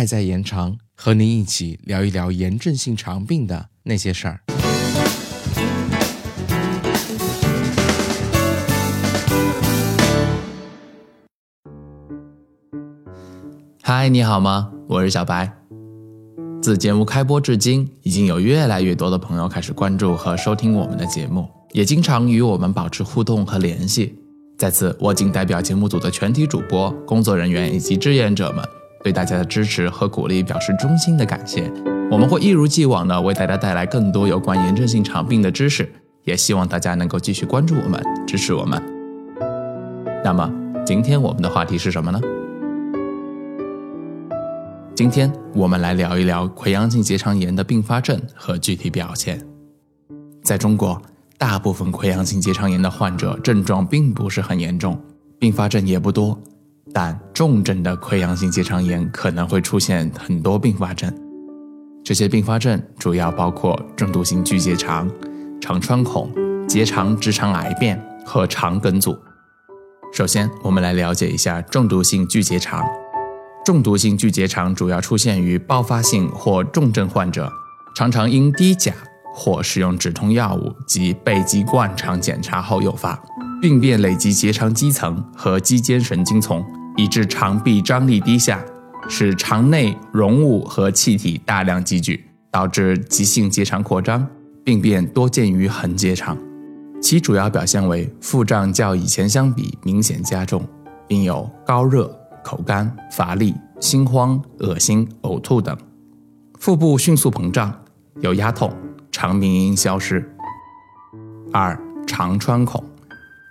爱在延长，和您一起聊一聊炎症性肠病的那些事儿。嗨，你好吗？我是小白。自节目开播至今，已经有越来越多的朋友开始关注和收听我们的节目，也经常与我们保持互动和联系。在此，我谨代表节目组的全体主播、工作人员以及志愿者们，对大家的支持和鼓励表示衷心的感谢。我们会一如既往的为大家带来更多有关炎症性肠病的知识，也希望大家能够继续关注我们，支持我们。那么，今天我们的话题是什么呢？今天我们来聊一聊溃疡性结肠炎的并发症和具体表现。在中国，大部分溃疡性结肠炎的患者症状并不是很严重，并发症也不多，但重症的溃疡性结肠炎可能会出现很多并发症。这些并发症主要包括中毒性巨结肠、肠穿孔、结肠直肠癌变和肠梗阻。首先，我们来了解一下中毒性巨结肠。中毒性巨结肠主要出现于爆发性或重症患者，常常因低钾或使用止痛药物及背肌灌肠检查后诱发，病变累及结肠肌层和肌间神经丛，以致肠壁张力低下，使肠内溶物和气体大量积聚，导致急性结肠扩张。病变多见于横结肠，其主要表现为腹胀较以前相比明显加重，并有高热。口干、乏力、心慌、恶心、呕吐等，腹部迅速膨胀，有压痛，肠鸣音消失。二、肠穿孔，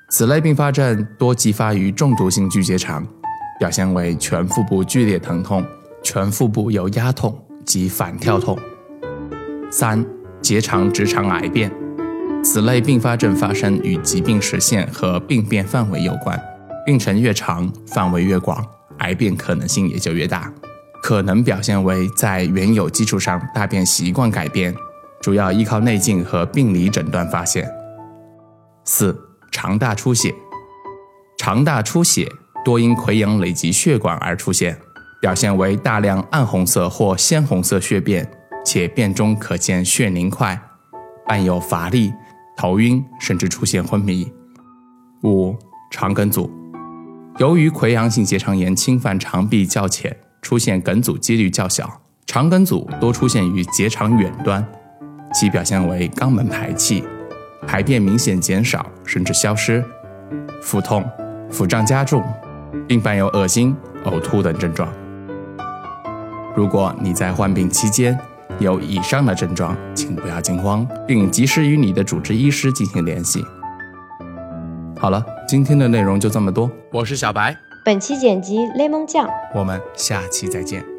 此类并发症多继发于中毒性巨结肠，表现为全腹部剧烈疼痛，全腹部有压痛及反跳痛。三、结肠直肠癌变，此类并发症发生与疾病实现和病变范围有关，病程越长，范围越广。癌变可能性也就越大，可能表现为在原有基础上大便习惯改变，主要依靠内镜和病理诊断发现。四、肠大出血，肠大出血多因溃疡累及血管而出现，表现为大量暗红色或鲜红色血便，且便中可见血凝块，伴有乏力、头晕，甚至出现昏迷。五、肠梗阻。由于溃疡性结肠炎侵犯肠壁较浅，出现梗阻几率较小。肠梗阻多出现于结肠远端，其表现为肛门排气，排便明显减少甚至消失，腹痛、腹胀加重，并伴有恶心、呕吐等症状。如果你在患病期间有以上的症状，请不要惊慌，并及时与你的主治医师进行联系。好了，今天的内容就这么多。我是小白，本期剪辑 Lemon 酱，我们下期再见。